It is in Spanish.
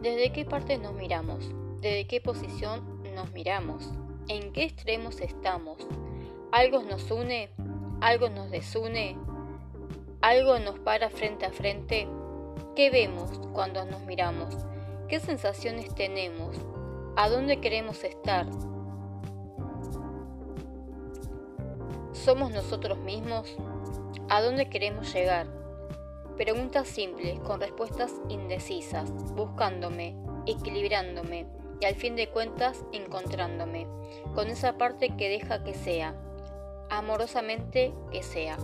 ¿Desde qué parte nos miramos? ¿Desde qué posición nos miramos? ¿En qué extremos estamos? ¿Algo nos une? ¿Algo nos desune? ¿Algo nos para frente a frente? ¿Qué vemos cuando nos miramos? ¿Qué sensaciones tenemos? ¿A dónde queremos estar? ¿Somos nosotros mismos? ¿A dónde queremos llegar? Preguntas simples con respuestas indecisas, buscándome, equilibrándome y al fin de cuentas encontrándome, con esa parte que deja que sea, amorosamente que sea.